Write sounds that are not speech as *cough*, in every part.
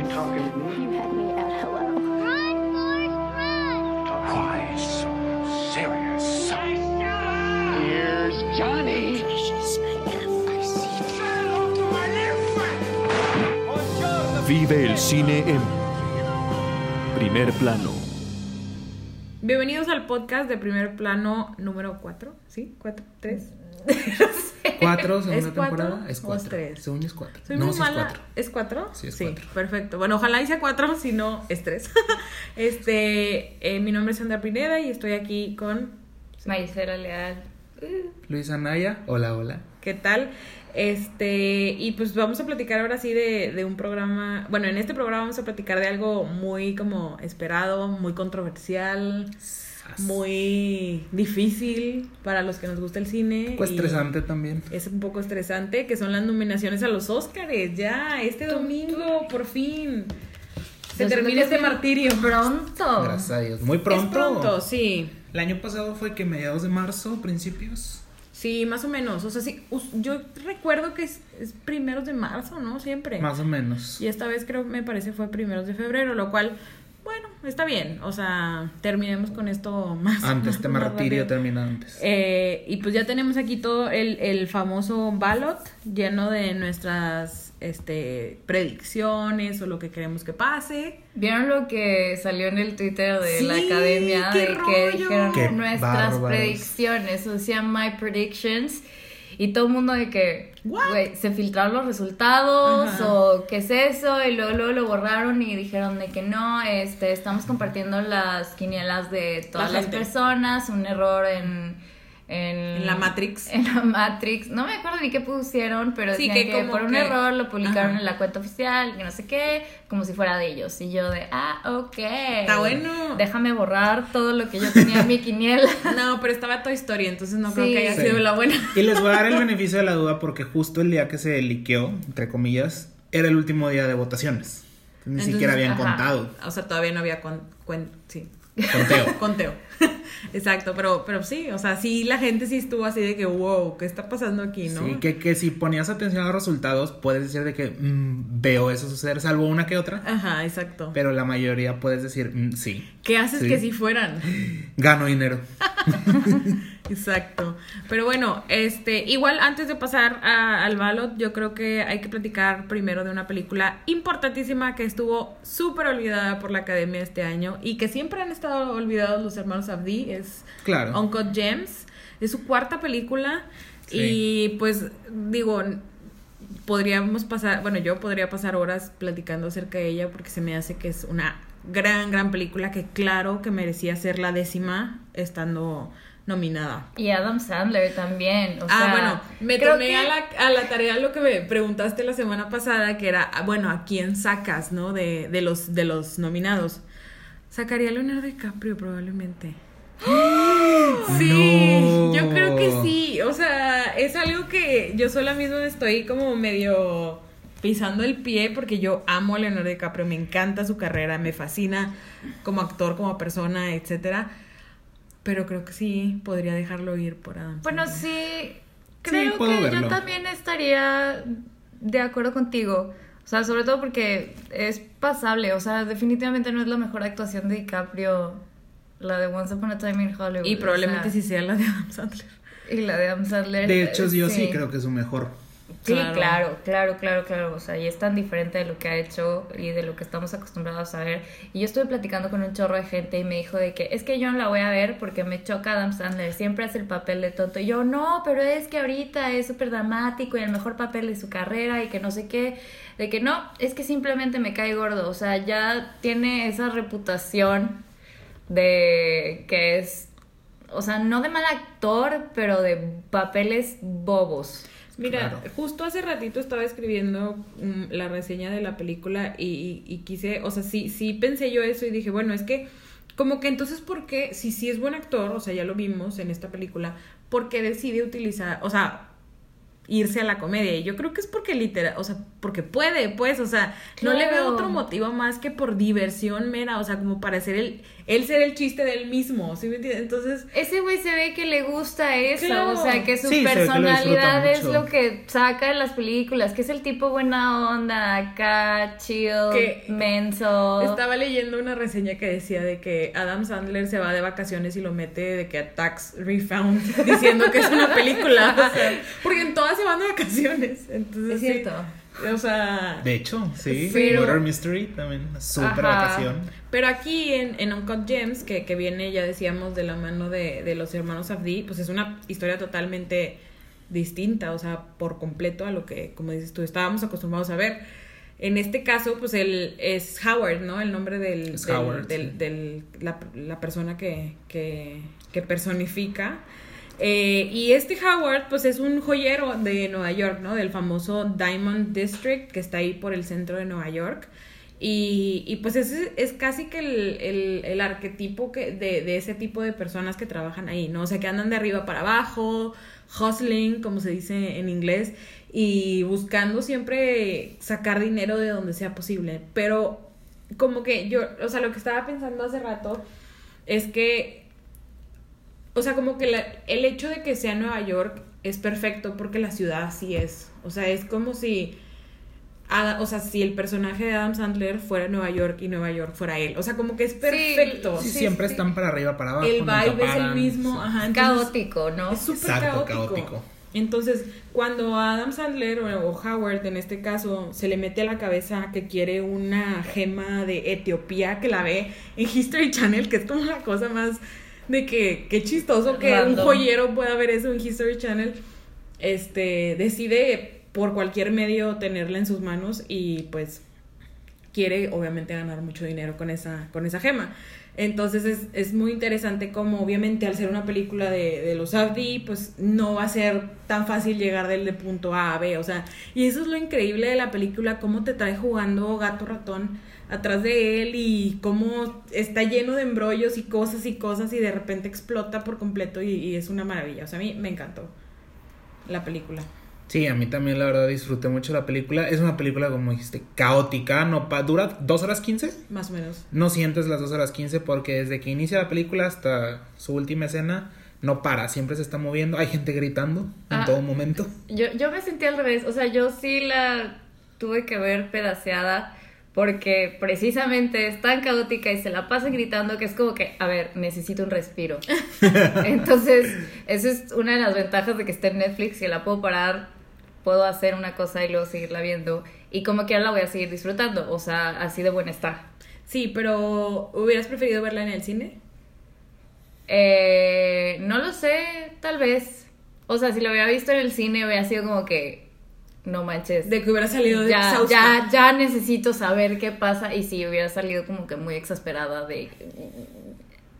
You talking to me? You had me at hello. Run, Forrest, run! Why so serious? Here's Johnny. Vive el cine en primer plano. Bienvenidos al podcast de primer plano número 4, ¿sí? ¿4? ¿3? *laughs* ¿Cuatro, segunda ¿Es cuatro temporada? Es o cuatro. tres? Según es cuatro. Soy no, muy sí mala. es cuatro. ¿Es 4? Sí, es cuatro. perfecto. Bueno, ojalá hice *laughs* 4, si no, es 3. *laughs* este, eh, mi nombre es Sandra Pineda y estoy aquí con... Maicera Leal. Luis Anaya, hola, hola. ¿Qué tal? Este, y pues vamos a platicar ahora sí de, de un programa, bueno, en este programa vamos a platicar de algo muy como esperado, muy controversial, muy difícil para los que nos gusta el cine. Un poco y estresante también. Es un poco estresante, que son las nominaciones a los Oscars, ya, este domingo, por fin. Se Yo termina este es martirio. Pronto. Gracias a Dios. Muy pronto. Es pronto, sí. El año pasado fue que mediados de marzo, principios. Sí, más o menos. O sea, sí, yo recuerdo que es, es primeros de marzo, ¿no? Siempre. Más o menos. Y esta vez creo, me parece, fue primeros de febrero, lo cual, bueno, está bien. O sea, terminemos con esto más. Antes, *laughs* este más martirio termina antes. Eh, y pues ya tenemos aquí todo el, el famoso ballot lleno de nuestras este, predicciones o lo que queremos que pase. ¿Vieron lo que salió en el Twitter de la academia? qué de que dijeron Qué nuestras bárbaros. predicciones, o sea, my predictions. Y todo el mundo de que, güey, se filtraron los resultados Ajá. o qué es eso y luego, luego lo borraron y dijeron de que no, este, estamos compartiendo las quinielas de todas La las personas, un error en, en, En la Matrix. *laughs* En la Matrix. No me acuerdo ni qué pusieron, pero Sí, decían que por un error lo publicaron Ajá. en la cuenta oficial, que no sé qué, como si fuera de ellos. Y yo de, ah, ok. Está bueno. Déjame borrar todo lo que yo tenía en mi *laughs* quiniela. No, pero estaba Toy Story, entonces no creo que haya Sí. sido la buena. Y les voy a dar el *laughs* beneficio de la duda porque justo el día que se liqueó, entre comillas, era el último día de votaciones. Ni Entonces, siquiera habían ajá. contado. O sea, todavía no había con, cuen- sí, Conteo. conteo. *laughs* Exacto, pero, pero sí, o sea, sí la gente sí estuvo así de que, wow, ¿qué está pasando aquí, no? Sí, que, que si ponías atención a los resultados, puedes decir de que mm, veo eso suceder, salvo una que otra. Ajá, exacto. Pero la mayoría puedes decir, mm, sí, ¿Qué haces Sí. que si fueran? *gasps* gano dinero. *laughs* Exacto. Pero bueno, este, igual antes de pasar a- al ballot, yo creo que hay que platicar primero de una película importantísima que estuvo súper olvidada por la academia este año y que siempre han estado olvidados los hermanos Abdi, es Claro. Uncut Gems, es su cuarta película Sí. y pues digo, podríamos pasar, bueno, yo podría pasar horas platicando acerca de ella porque se me hace que es una gran, gran película que claro que merecía ser la décima estando nominada. Y Adam Sandler también. O ah, sea, bueno, me tomé que- a, la, a la tarea lo que me preguntaste la semana pasada, que era, ah, bueno, ¿a quién sacas, no? De, de, los, de los nominados. Sacaría a Leonardo DiCaprio probablemente. *gasps* Sí, No. yo creo que sí. O sea, es algo que yo sola misma estoy como medio pisando el pie porque yo amo a Leonardo DiCaprio, me encanta su carrera, me fascina como actor, como persona, etcétera. Pero creo que sí podría dejarlo ir por Adam. Bueno, sí, creo que verlo. yo también estaría de acuerdo contigo. O sea, sobre todo porque es pasable. O sea, definitivamente no es la mejor actuación de DiCaprio, la de Once Upon a Time in Hollywood. Y probablemente o sea, sí sea la de Adam Sandler. Y la de Adam Sandler. De hecho, yo sí creo que es su mejor. Sí, Claro. claro, claro, claro, claro. O sea, y es tan diferente de lo que ha hecho y de lo que estamos acostumbrados a ver. Y yo estuve platicando con un chorro de gente y me dijo de que es que yo no la voy a ver porque me choca Adam Sandler. Siempre hace el papel de tonto. Y yo, no, pero es que ahorita es súper dramático y el mejor papel de su carrera y que no sé qué. De que no, es que simplemente me cae gordo. O sea, ya tiene esa reputación de que es, o sea, no de mal actor, pero de papeles bobos. Mira, Claro. justo hace ratito estaba escribiendo mm, la reseña de la película y, y- y quise, o sea, sí, sí pensé yo eso y dije, bueno, es que como que entonces, ¿por qué, si sí es buen actor, o sea, ya lo vimos en esta película, ¿por qué decide utilizar, o sea, irse a la comedia. Y yo creo que es porque literal, o sea, porque puede, pues, o sea, no le veo otro motivo más que por diversión mera, o sea, como para ser el, él ser el chiste de él mismo, ¿sí me entiendes? Entonces, Ese güey se ve que le gusta eso, Claro. o sea, que su Sí, se ve que lo personalidad es lo que saca de las películas, que es el tipo buena onda, acá, chill, Que- menso. Estaba leyendo una reseña que decía de que Adam Sandler se va de vacaciones y lo mete de que a Tax Refound *laughs* diciendo que es una película. *laughs* o sea, porque en todas se van de vacaciones. Entonces, Es sí. cierto. O sea, De hecho, sí. Pero- Mystery también. Súper Ajá. vacación. Pero aquí en, en Uncut Gems, que, que viene, ya decíamos, de la mano de, de los hermanos Abdi, pues es una historia totalmente distinta, o sea, por completo a lo que, como dices tú, estábamos acostumbrados a ver. En este caso, pues él es Howard, ¿no? El nombre del, Es del- Howard, del- sí. del- la, la persona que, que, que personifica. Eh, y este Howard, pues es un joyero de Nueva York, ¿no? Del famoso Diamond District, que está ahí por el centro de Nueva York. Y, y pues es, es casi que el, el, el arquetipo que de, de ese tipo de personas que trabajan ahí, ¿no? O sea, que andan de arriba para abajo, hustling, como se dice en inglés, y buscando siempre sacar dinero de donde sea posible. Pero como que yo, o sea, lo que estaba pensando hace rato es que o sea, como que la- el hecho de que sea Nueva York es perfecto porque la ciudad así es. O sea, es como si. O sea, si el personaje de Adam Sandler fuera Nueva York y Nueva York fuera él. O sea, como que es perfecto. Sí, Sí, siempre sí. están para arriba, para abajo. el vibe es el mismo. sí. Ajá, entonces- Caótico, ¿no? es súper caótico. caótico. Entonces, cuando a Adam Sandler o, o Howard en este caso se le mete a la cabeza que quiere una gema de Etiopía que la ve en History Channel, que es como la cosa más de que qué chistoso que un joyero pueda ver eso en History Channel, este decide por cualquier medio tenerla en sus manos y pues quiere obviamente ganar mucho dinero con esa, con esa gema. Entonces es, es muy interesante como obviamente al ser una película de, de los Abdi, pues no va a ser tan fácil llegar del de punto A a B, o sea, y eso es lo increíble de la película, cómo te trae jugando gato ratón atrás de él y cómo está lleno de embrollos y cosas y cosas y de repente explota por completo y, y es una maravilla, o sea, a mí me encantó la película. Sí, a mí también la verdad disfruté mucho la película. Es una película, como dijiste, caótica. No pa- ¿Dura dos horas quince? Más o menos. No sientes las dos horas quince porque desde que inicia la película hasta su última escena no para. Siempre se está moviendo. Hay gente gritando en Ah. todo momento. Yo, yo me sentí al revés, o sea, yo sí la tuve que ver pedaceada porque precisamente es tan caótica y se la pasa gritando que es como que, a ver, necesito un respiro. *laughs* Entonces, eso es una de las ventajas de que esté en Netflix, que la puedo parar, puedo hacer una cosa y luego seguirla viendo y como quiera la voy a seguir disfrutando, o sea, así de buena está. Sí, pero ¿hubieras preferido verla en el cine? Eh, no lo sé, tal vez. O sea, si lo hubiera visto en el cine hubiera sido como que, no manches. De que hubiera salido de ya, ya, ya necesito saber qué pasa y si hubiera salido como que muy exasperada de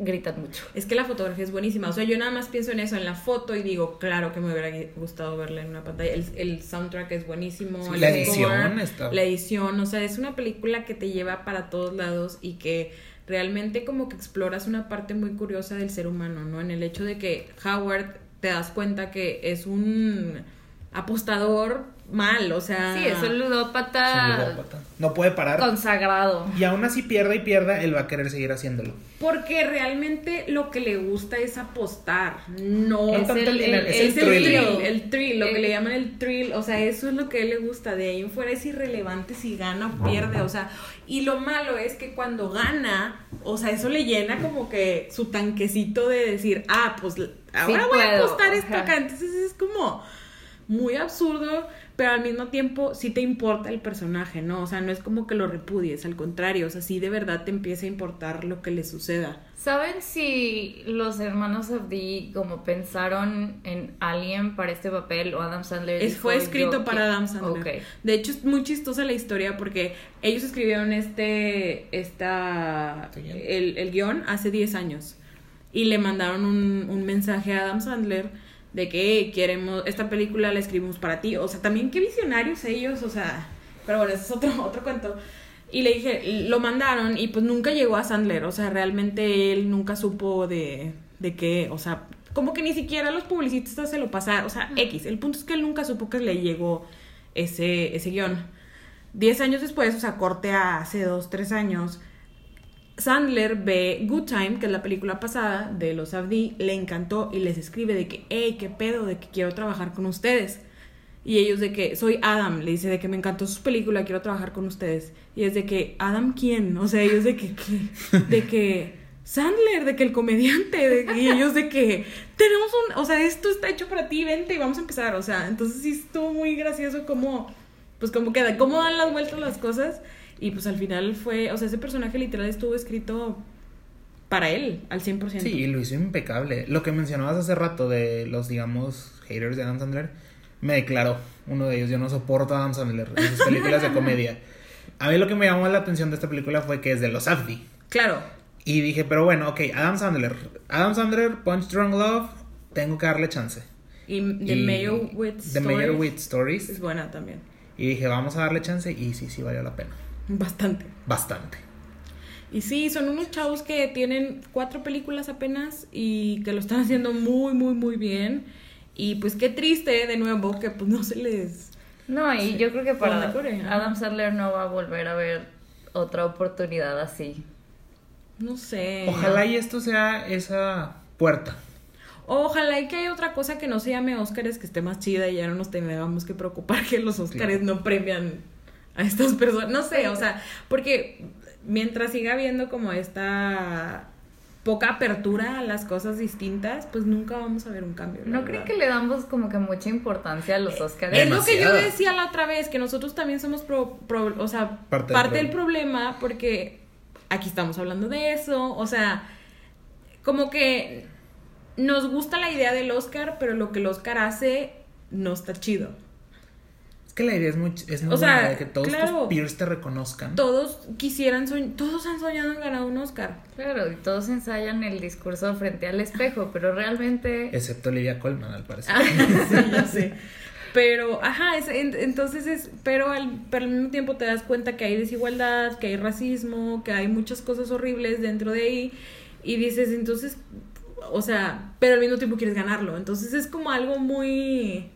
gritan mucho. Es que la fotografía es buenísima. O sea, yo nada más pienso en eso, en la foto, y digo, claro que me hubiera gustado verla en una pantalla. El, el soundtrack es buenísimo. Sí, el la score, edición está- La edición, o sea, es una película que te lleva para todos lados y que realmente como que exploras una parte muy curiosa del ser humano, ¿no? En el hecho de que Howard te das cuenta que es un apostador mal, o sea... Sí, es un Es un ludópata ludópata. No puede parar. consagrado. Y aún así pierda y pierda, él va a querer seguir haciéndolo. Porque realmente lo que le gusta es apostar, no Es tanto el, el es el el thrill. thrill, el thrill, lo que le llaman el thrill, o sea, eso es lo que a él le gusta, de ahí en fuera es irrelevante si gana o pierde, o sea, y lo malo es que cuando gana, o sea, eso le llena como que su tanquecito de decir, ah, pues ahora voy a apostar esto acá, entonces es como muy absurdo, pero al mismo tiempo sí te importa el personaje, ¿no? O sea, no es como que lo repudies, al contrario, o sea, sí de verdad te empieza a importar lo que le suceda. ¿Saben si los hermanos Abdi como pensaron en alguien para este papel o Adam Sandler? Es, fue escrito "Yo para qui-". Adam Sandler. Ok. De hecho, es muy chistosa la historia porque ellos escribieron este, esta, ¿Este guion? el, el guion hace 10 años. Y le mandaron un, un mensaje a Adam Sandler de que "Hey, queremos, esta película la escribimos para ti. O sea, también qué visionarios ellos, o sea, pero bueno, ese es otro, *laughs* otro cuento. Y le dije, lo mandaron y pues nunca llegó a Sandler, o sea, realmente él nunca supo de, de qué, o sea, como que ni siquiera los publicistas se lo pasaron, o sea, X. El punto es que él nunca supo que le llegó ese, ese guion. Diez años después, o sea, corte a hace dos, tres años, Sandler ve Good Time, que es la película pasada de los Abdi, le encantó y les escribe de que, hey, qué pedo, de que quiero trabajar con ustedes. Y ellos de que, soy Adam, le dice de que me encantó su película, quiero trabajar con ustedes. Y es de que, ¿Adam quién? O sea, ellos de que. *laughs* De que, Sandler, de que el comediante, de, y ellos de que, tenemos un, o sea, esto está hecho para ti, vente y vamos a empezar. O sea, entonces sí estuvo muy gracioso como, pues como queda, cómo dan las vueltas las cosas. Y pues al final fue, o sea, ese personaje literal estuvo escrito para él, al 100%. Sí, lo hizo impecable. Lo que mencionabas hace rato de los, digamos, haters de Adam Sandler, me declaró uno de ellos. Yo no soporto a Adam Sandler en sus películas de comedia. A mí lo que me llamó la atención de esta película fue que es de los Safdie. Claro, Y dije, pero bueno, ok, Adam Sandler. Adam Sandler, Punch Drunk Love, tengo que darle chance. y The Y Meyerowitz The Stories Meyerowitz Stories. es buena también, Y dije, vamos a darle chance. Y sí, sí valió la pena. Bastante. Bastante. Y sí, son unos chavos que tienen cuatro películas apenas y que lo están haciendo muy, muy, muy bien. Y pues qué triste, de nuevo, que pues no se les... No, y yo creo que para. Adam Sandler no va a volver a ver otra oportunidad así. No sé. Ojalá y esto sea esa puerta. Ojalá y que haya otra cosa que no se llame Óscares que esté más chida y ya no nos tengamos que preocupar que los Óscares no premian a estas personas. No sé, o sea, porque mientras siga habiendo como esta poca apertura a las cosas distintas, pues nunca vamos a ver un cambio. ¿No creen que le damos como que mucha importancia a los Oscars? Es lo que yo decía la otra vez, que nosotros también somos, pro- pro- o sea, Parte parte, del del problema, porque aquí estamos hablando de eso, o sea, como que nos gusta la idea del Oscar, pero lo que el Oscar hace no está chido. Es que la idea es muy, es muy O sea, buena, de que todos claro. tus peers te reconozcan. Todos quisieran, soñ- todos han soñado en ganar un Oscar. Claro, y todos ensayan el discurso frente al espejo, pero realmente... Excepto Olivia Colman, al parecer. Ah, *laughs* sí, ya sé. Pero, ajá, es- en- entonces es, pero al, pero al mismo tiempo te das cuenta que hay desigualdad, que hay racismo, que hay muchas cosas horribles dentro de ahí y dices, entonces, o sea, pero al mismo tiempo quieres ganarlo. Entonces es como algo muy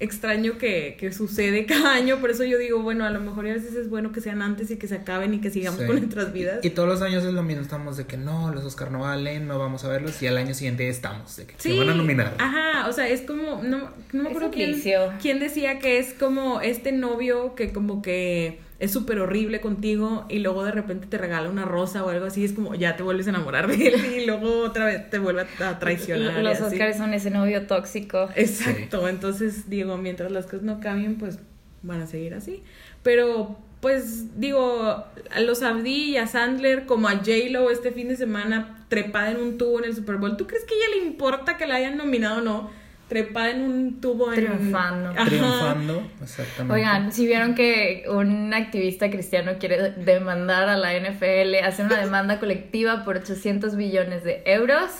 extraño que, que sucede cada año, por eso yo digo, bueno, a lo mejor a veces es bueno que sean antes y que se acaben y que sigamos Sí. con nuestras vidas. Y todos los años es lo mismo, estamos de que no, los Oscar no valen, no vamos a verlos, y al año siguiente estamos, de que se van a nominar. Ajá, o sea, es como, no, no me acuerdo quién, quién decía que es como este novio que como que es súper horrible contigo y luego de repente te regala una rosa o algo así, es como ya te vuelves a enamorar de él y luego otra vez te vuelve a, traicionar. y Los así. Oscars son ese novio tóxico. Exacto, entonces digo, mientras las cosas no cambien, pues van a seguir así. Pero, pues digo, a los Abdi y a Sandler, como a J-Lo este fin de semana, trepada en un tubo en el Super Bowl, ¿tú crees que a ella le importa que la hayan nominado o no? Trepada en un tubo en... Triunfando. Ajá. Triunfando, exactamente. Oigan, si vieron que un activista cristiano quiere demandar a la NFL, hacer una demanda colectiva por 800 billones de euros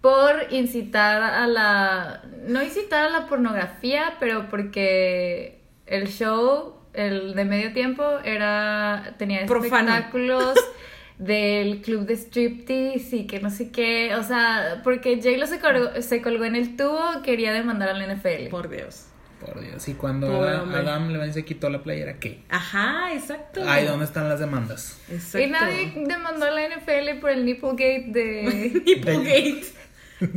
por incitar a la... No incitar a la pornografía, pero porque el show, el de medio tiempo, era tenía Profano. espectáculos *laughs* del club de striptease y que no sé qué, o sea, porque J-Lo se colgó, se colgó en el tubo, quería demandar a la NFL. Por Dios. Por Dios, y cuando Pobre Adam. Adam Levine se quitó la playera, ¿qué? Ajá, exacto. Ay, ¿dónde están las demandas? Exacto. Y nadie demandó a la NFL por el Nipplegate de *laughs* Nipplegate.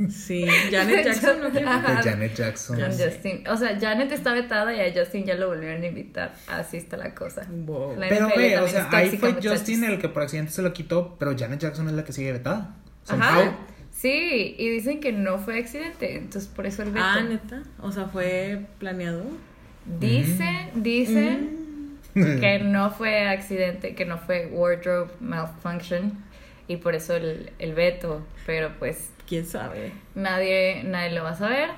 Sí, Janet *laughs* Jackson, ¿no? Ajá. De Janet Jackson. Con Justin. O sea, Janet está vetada y a Justin ya lo volvieron a invitar. Así está la cosa. Wow. La Pero ve, o sea, ahí fue muchachos. Justin el que por accidente se lo quitó, pero Janet Jackson es la que sigue vetada. Somehow. Ajá. Sí, y dicen que no fue accidente, entonces por eso el veto. Ah, neta. O sea, fue planeado. Dicen, dicen Mm. que *laughs* no fue accidente, que no fue wardrobe malfunction y por eso el, el veto, pero pues ¿Quién sabe? nadie, nadie lo va a saber.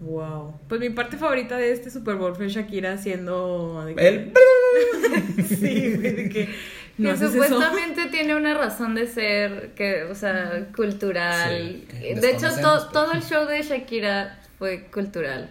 Wow. Pues mi parte favorita de este Super Bowl fue Shakira haciendo. de que- El... *laughs* Sí, güey, de que. No que eso. supuestamente tiene una razón de ser, que, o sea, cultural. Sí, de hecho, to- pero- todo el show de Shakira fue cultural.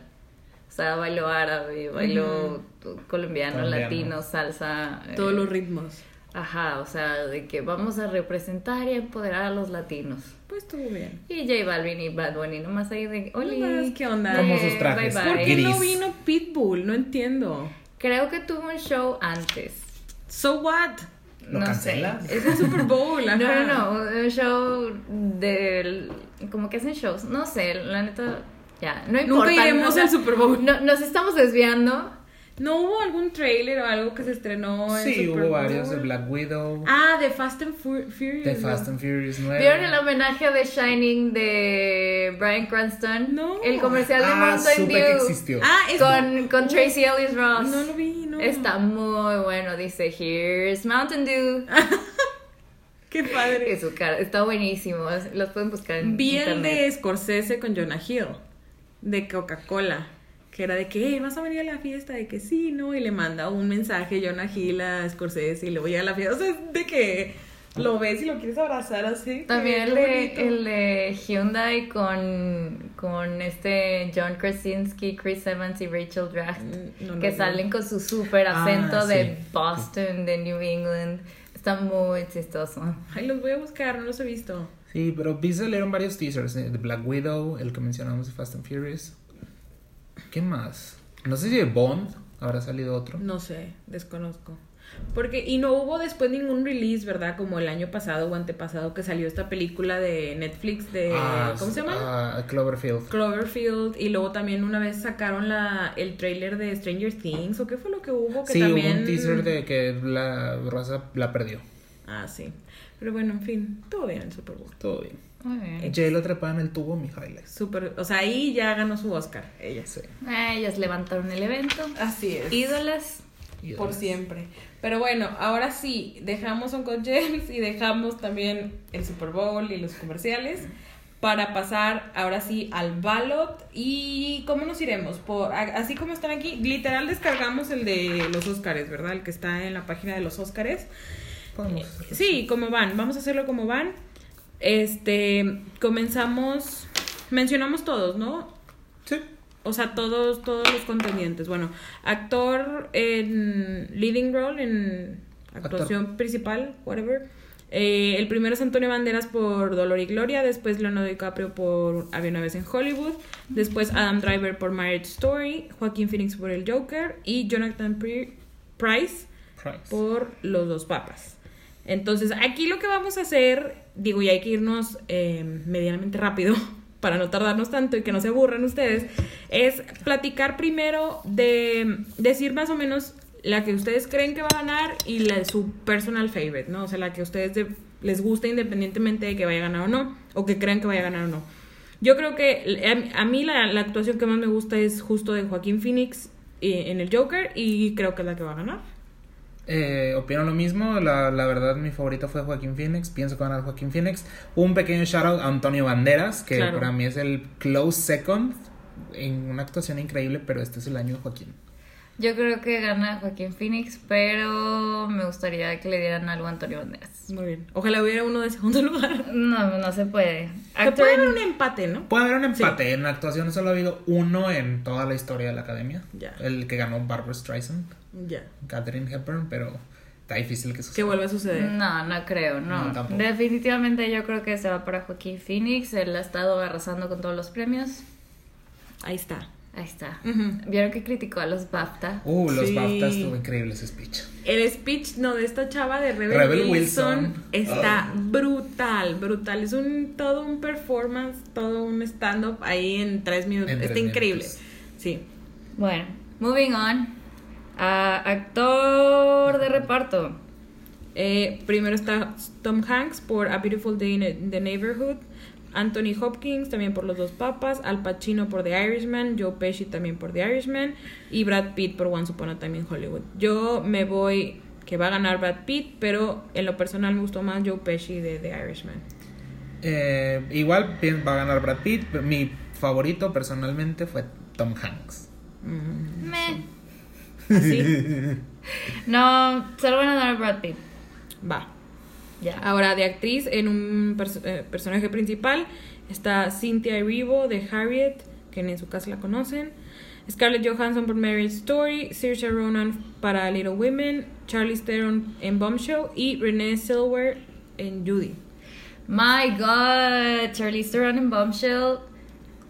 O sea, bailó árabe, bailó colombiano, Colombiano. latino, salsa. eh, Todos los ritmos. Ajá, o sea, de que vamos a representar y empoderar a los latinos. Pues estuvo bien. Y J Balvin y Bad Bunny, nomás ahí de, Oli, Nomás, ¿qué onda? Como sus trajes. bye, ¿Por bye". qué no vino Pitbull? No entiendo. Creo que tuvo un show antes. So what? ¿Lo no cancelas? sé. Es el Super Bowl. *laughs* No, ajá. no, no, un show del... Como que hacen shows, no sé, la neta, ya, no importa. Nunca iremos no, al Super Bowl. No, nos estamos desviando. ¿No hubo algún trailer o algo que se estrenó en Sí, Super hubo varios de Black Widow, Ah, de Fast and Fu- Furious. de. Fast and Furious 9. ¿Vieron el homenaje de Shining de Brian Cranston? No. El comercial de Ah, Mountain que Dew. existió. Ah, es Con, con Tracy Ellis Ross. No lo vi, no. Está muy bueno, dice, here's Mountain Dew. *laughs* Qué padre. Y su cara, está buenísimo, los pueden buscar en Vi el internet. de Scorsese con Jonah Hill, de Coca-Cola, que era de que, "Hey, ¿vas a venir a la fiesta? De que sí, ¿no? Y le manda un mensaje Jonah Hill a Scorsese y luego llega a la fiesta. O sea, es de que lo ves y lo quieres abrazar así. También el de, el de Hyundai con, con este John Krasinski, Chris Evans y Rachel Draft, Mm, no lo que vi. salen con su súper Ah, acento de sí. Boston, de New England. Está muy chistoso. Ay, los voy a buscar, no los he visto. Sí, pero vi salieron varios teasers eh, de Black Widow, el que mencionamos de Fast and Furious. ¿Qué más? No sé si de Bond habrá salido otro. No sé, desconozco. Porque, y no hubo después ningún release, ¿verdad? Como el año pasado o antepasado que salió esta película de Netflix de... Ah, ¿Cómo se llama? ah, Cloverfield. Cloverfield y luego también una vez sacaron la el trailer de Stranger Things o qué fue lo que hubo que Sí, también hubo un teaser de que la raza la perdió. ah sí pero bueno en fin todo bien en Super Bowl Todo bien. Muy bien. Jay lo trepada en el tubo, mi highlights. Super o sea ahí ya ganó su Oscar ella Sí. Ellas levantaron el evento. así es Ídolas. Por siempre pero bueno ahora sí dejamos Uncle James y dejamos también el Super Bowl y los comerciales para pasar ahora sí al ballot y cómo nos iremos por así como están aquí literal descargamos el de los Oscars verdad el que está en la página de los Oscars Podemos hacer Sí, como van. Vamos a hacerlo como van. Este, comenzamos, mencionamos todos, ¿no? Sí. O sea, todos, todos los contendientes. Bueno, actor en leading role, en actuación principal, whatever. Eh, el primero es Antonio Banderas por Dolor y Gloria, después Leonardo DiCaprio por Había una vez en Hollywood, después Adam Driver por Marriage Story, Joaquín Phoenix por El Joker y Jonathan Pri- Price Price. por los dos papas. Entonces, aquí lo que vamos a hacer, digo, y hay que irnos eh, medianamente rápido *laughs* para no tardarnos tanto y que no se aburran ustedes, es platicar primero de decir más o menos la que ustedes creen que va a ganar y la su personal favorite, ¿no? O sea, la que a ustedes de- les gusta independientemente de que vaya a ganar o no, o que crean que vaya a ganar o no. Yo creo que a, a mí la, la actuación que más me gusta es justo de Joaquín Phoenix eh, en el Joker y creo que es la que va a ganar. Eh, opino lo mismo, la, la verdad mi favorito fue Joaquín Phoenix, pienso que va a Joaquín Phoenix. Un pequeño shout out a Antonio Banderas, que Claro. para mí es el close second, en una actuación increíble, pero este es el año de Joaquín. Yo creo que gana Joaquín Phoenix, pero me gustaría que le dieran algo a Antonio Banderas. Muy bien. Ojalá hubiera uno de segundo *laughs* lugar. No, no se puede. Se Actor puede haber un empate, ¿no? Puede haber un empate, en actuación solo ha habido uno en toda la historia de la academia, Ya. el que ganó Barbara Streisand, Ya. Catherine Hepburn, pero está difícil que Que suceda. vuelva a suceder. No, no creo, no. No, tampoco. Definitivamente yo creo que se va para Joaquín Phoenix. Él ha estado arrasando con todos los premios. Ahí está. Ahí está. ¿Vieron que criticó a los BAFTA? Uh, los Sí. BAFTA estuvo increíble ese speech. El speech, no, de esta chava de Rebel, Rebel Wilson, Wilson. está Ah. brutal, brutal. Es un todo un performance, todo un stand-up ahí en tres minutos. En está increíble. minutos. Sí. Bueno, moving on. Actor de reparto. Eh, primero está Tom Hanks por A Beautiful Day in the Neighborhood. Anthony Hopkins también por Los Dos Papas. Al Pacino por The Irishman. Joe Pesci también por The Irishman. Y Brad Pitt por Once Upon a Time in Hollywood. Yo me voy que va a ganar Brad Pitt, pero en lo personal me gustó más Joe Pesci de The Irishman. Eh, igual va a ganar Brad Pitt, pero mi favorito personalmente fue Tom Hanks. Meh. Así *laughs* No, se lo van a dar a Brad Pitt. va. Ahora, de actriz, en un eh, personaje principal está Cynthia Erivo de Harriet, que en su casa la conocen. Scarlett Johansson por Marriage Story, Saoirse Ronan para Little Women, Charlize Theron en Bombshell y Renee Zellweger en Judy. My God, Charlize Theron en Bombshell.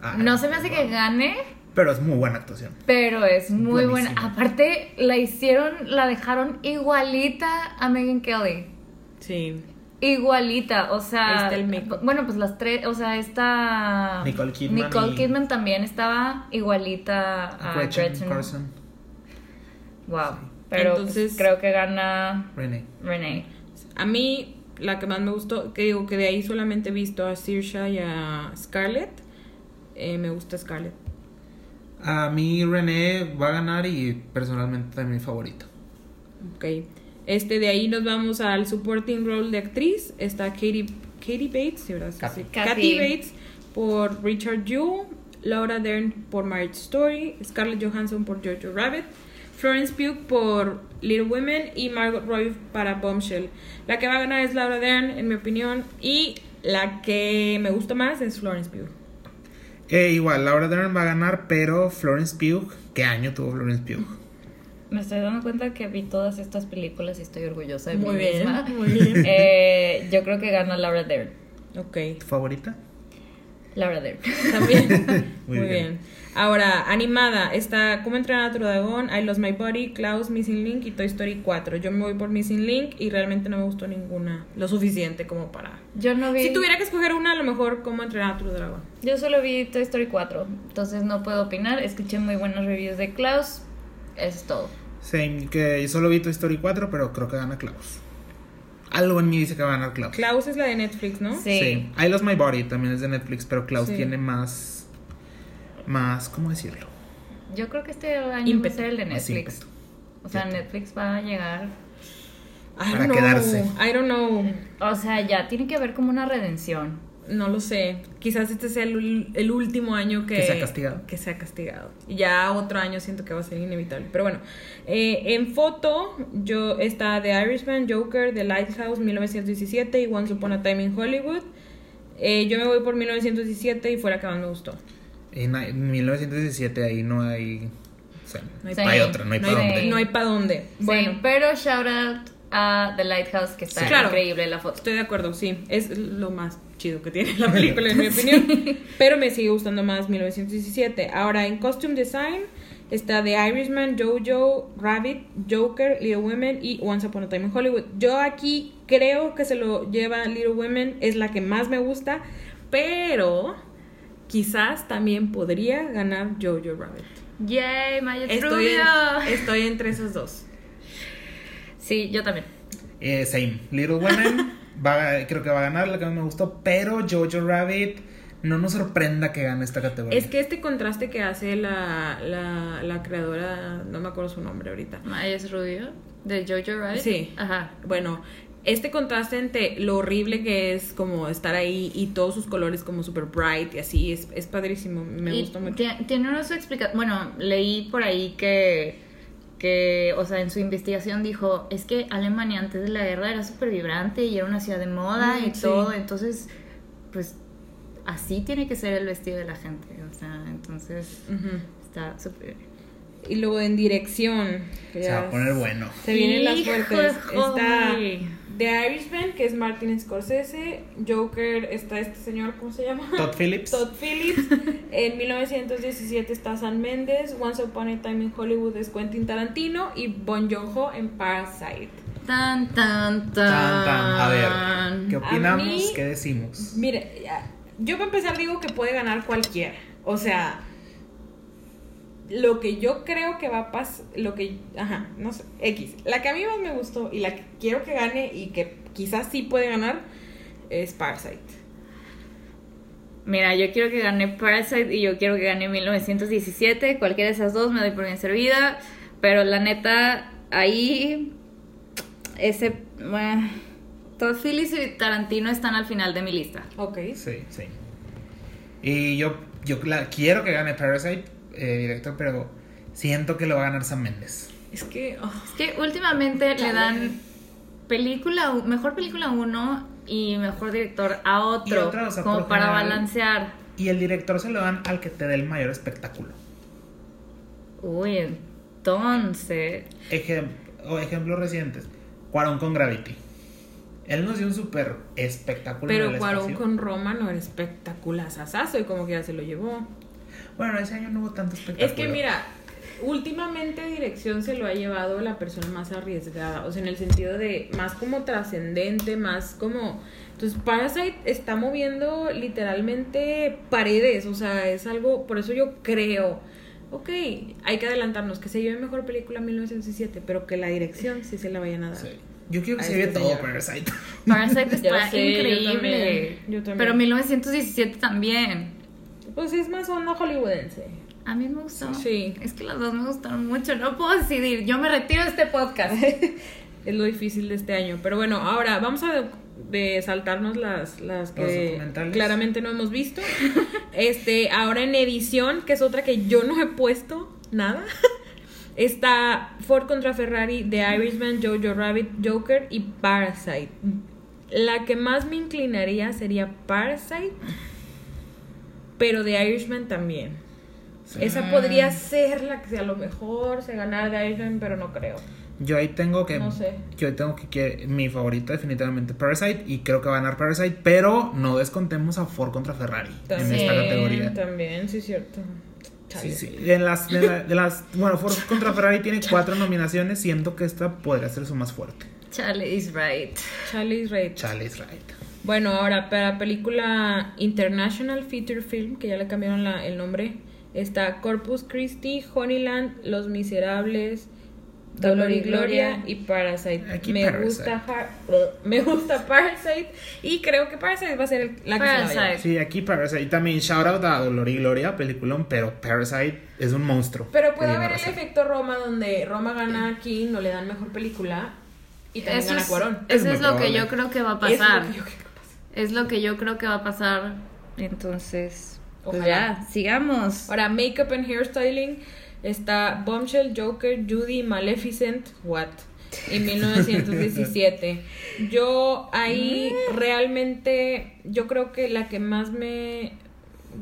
Ah, No se me hace que gane, Pero es muy buena actuación. pero es muy buena. Aparte, la hicieron, la dejaron igualita a Megan Kelly. Sí. Igualita, o sea, Ahí está el make-up. bueno, pues las tres, o sea, esta Nicole Kidman Nicole y- Kidman también estaba igualita a Gretchen, Gretchen. Carson, Wow. Pero pues, Entonces- creo que gana Renee. Renee. A mí, la que más me gustó, que digo que de ahí solamente he visto a Saoirse y a Scarlett. eh, me gusta Scarlett. A mí Renee va a ganar y personalmente también mi favorito. Ok. Este, de ahí nos vamos al supporting role de actriz. Está Katie, Katie Bates, ¿sí, verdad? Sí, Kathy. sí. Kathy. Kathy Bates por Richard Jewell. Laura Dern por Marriage Story. Scarlett Johansson por Jojo Rabbit. Florence Pugh por Little Women. Y Margot Robbie para Bombshell. La que va a ganar es Laura Dern, en mi opinión. Y la que me gusta más es Florence Pugh. Eh, igual, Laura Dern va a ganar, pero Florence Pugh, ¿qué año tuvo Florence Pugh? Me estoy dando cuenta que vi todas estas películas y estoy orgullosa de Muy mí bien, misma. muy bien. *laughs* Eh, yo creo que gana Laura Dern. Ok. ¿Tu favorita? Laura Dern. También. *laughs* Muy Muy, bien. bien. Ahora, animada, está Cómo entrenar a tu dragón, I Lost My Body, Klaus, Missing Link y Toy Story 4. Yo me voy por Missing Link y realmente no me gustó ninguna lo suficiente como para... Yo no vi. Si tuviera que escoger una, a lo mejor Cómo entrenar a tu dragón. Yo solo vi Toy Story 4, entonces no puedo opinar. Escuché muy buenos reviews de Klaus. Eso es todo. Same, que yo solo vi Toy Story 4, pero creo que gana Klaus. Algo en mí dice que va a ganar Klaus. Klaus es la de Netflix, ¿no? Sí. I Lost My Body también es de Netflix, pero Klaus Sí. tiene más. Más, ¿cómo decirlo? Yo creo que este año Ímpetu. va a ser el de Netflix. O sea. Netflix va a llegar. I Para don't know. quedarse. I don't know. O sea, ya tiene que haber como una redención. No lo sé. Quizás este sea el, el último año que, Que sea castigado. Que sea castigado. Y ya otro año siento que va a ser inevitable. Pero bueno, eh, en foto yo está The Irishman, Joker, The Lighthouse, 1917 y Once Upon a Time in Hollywood. Eh, yo me voy por 1917 y fue la que más me gustó. En na- en 1917 ahí no hay. O sea, No hay Sí. no hay otra, no hay No para hay, dónde. no hay para dónde. Bueno, Bueno, pero shout out a The Lighthouse, que está Sí. Claro. increíble la foto. estoy de acuerdo, sí. Es lo más chido que tiene la *laughs* película, en mi opinión. Pero me sigue gustando más 1917. Ahora, en Costume Design está The Irishman, Jojo, Rabbit, Joker, Little Women y Once Upon a Time in Hollywood. Yo aquí creo que se lo lleva Little Women, es la que más me gusta, pero quizás también podría ganar Jojo Rabbit. Yay, Maya Estoy, en- estoy entre esos dos. Sí, yo también. Eh, same. Little Women *laughs* va, creo que va a ganar, la que más me gustó, pero Jojo Rabbit no nos sorprenda que gane esta categoría. Es que este contraste que hace la, la, la creadora, no me acuerdo su nombre ahorita. Maya es Rubio, de Jojo Rabbit. Sí. Ajá. Bueno, este contraste entre lo horrible que es como estar ahí y todos sus colores como super bright y así, es, es padrísimo, me Y gusta mucho. tie- Tiene una su explicación. Bueno, leí por ahí que, que, o sea, en su investigación dijo: es que Alemania antes de la guerra era súper vibrante y era una ciudad de moda Mm, y sí. todo. Entonces, pues así tiene que ser el vestido de la gente. O sea, entonces está súper. Y luego en dirección. Se va a poner bueno. Se vienen las fuertes. Está. The Irishman, que es Martin Scorsese. Joker, está este señor, ¿cómo se llama? Todd Phillips. Todd Phillips. *laughs* En 1917 está San Méndez. Once Upon a Time in Hollywood es Quentin Tarantino. Y Bon Joon-ho en Parasite. Tan, tan, tan. Tan, tan. A ver, ¿qué opinamos? mí- ¿Qué decimos? Mire, ya, yo para empezar digo que puede ganar cualquiera. O sea, lo que yo creo que va a pasar, lo que, ajá, no sé, X. La que a mí más me gustó y la que quiero que gane y que quizás sí puede ganar es Parasite. Mira, yo quiero que gane Parasite y yo quiero que gane 1917. Cualquiera de esas dos me doy por bien servida. Pero la neta, ahí. Ese. bueno, Todd Phillips y Tarantino están al final de mi lista. Ok. Sí, sí. Y yo, yo la, quiero que gane Parasite, eh, director, pero siento que lo va a ganar Sam Mendes. Es que, oh, Es que últimamente le dan película, mejor película a uno y mejor director a otro. Y otra, o sea, como para general- balancear. Y el director se lo dan al que te dé el mayor espectáculo. Uy, entonces. Ejem- o ejemplos recientes. Cuarón con Gravity. Él nos dio un súper espectáculo Pero Cuarón espacio. con Roma no era espectacular, sasazo, y como que ya se lo llevó. Bueno, ese año no hubo tanto espectáculo. Es que mira, últimamente dirección se lo ha llevado la persona más arriesgada, o sea, en el sentido de más como trascendente, más como... Entonces, Parasite está moviendo literalmente paredes, o sea, es algo, por eso yo creo, ok, hay que adelantarnos, que se lleve mejor película en 1917, pero que la dirección sí se la vayan a dar. Sí. Yo quiero que se lleve este todo señor. Parasite. Parasite *laughs* está sé, yo increíble. también, yo también. Pero 1917 también. Pues es más onda hollywoodense. A mí me gustó. Sí. Es que las dos me gustaron mucho. No puedo decidir. Yo me retiro de este podcast. *laughs* Es lo difícil de este año. Pero bueno, ahora vamos a de, de saltarnos las, las que claramente no hemos visto. *laughs* Este, ahora en edición, que es otra que yo no he puesto nada. *laughs* Está Ford contra Ferrari, The Irishman, Jojo Rabbit, Joker y Parasite. La que más me inclinaría sería Parasite, pero The Irishman también. Esa podría ser la que a lo mejor se ganara The Irishman, pero no creo. Yo ahí tengo que. No sé. Yo ahí tengo que, que mi favorita definitivamente Parasite y creo que va a ganar Parasite, pero no descontemos a Ford contra Ferrari en También, esta categoría. También, sí es cierto. Sí, sí. En las, de, la- de las, bueno, Ford contra Ferrari tiene cuatro nominaciones. Siento que esta podría ser su más fuerte. Charlie is right. Charlie's Right. Charlie's right. Bueno, ahora para película International Feature Film, que ya le cambiaron la- el nombre, está Corpus Christi, Honeyland, Los Miserables, Dolor y Gloria y Parasite. Aquí me Parasite. gusta Har- *laughs* me gusta Parasite y creo que Parasite va a ser el- la que se la va a llevar. Parasite. Sí, aquí Parasite. También shout out a Dolor y Gloria, peliculón, pero Parasite es un monstruo. Pero puede de haber el efecto Roma donde Roma gana aquí, no le dan mejor película y también Eso gana es, Cuarón. Es eso muy es lo que yo creo que va a Eso es lo pasar. que yo creo que pasa. Es lo que yo creo que va a pasar. Entonces, pues Ojalá. ya, sigamos. Ahora, makeup and hairstyling está Bombshell, Joker, Judy, Maleficent, what? En 1917. Yo ahí *laughs* realmente, yo creo que la que más me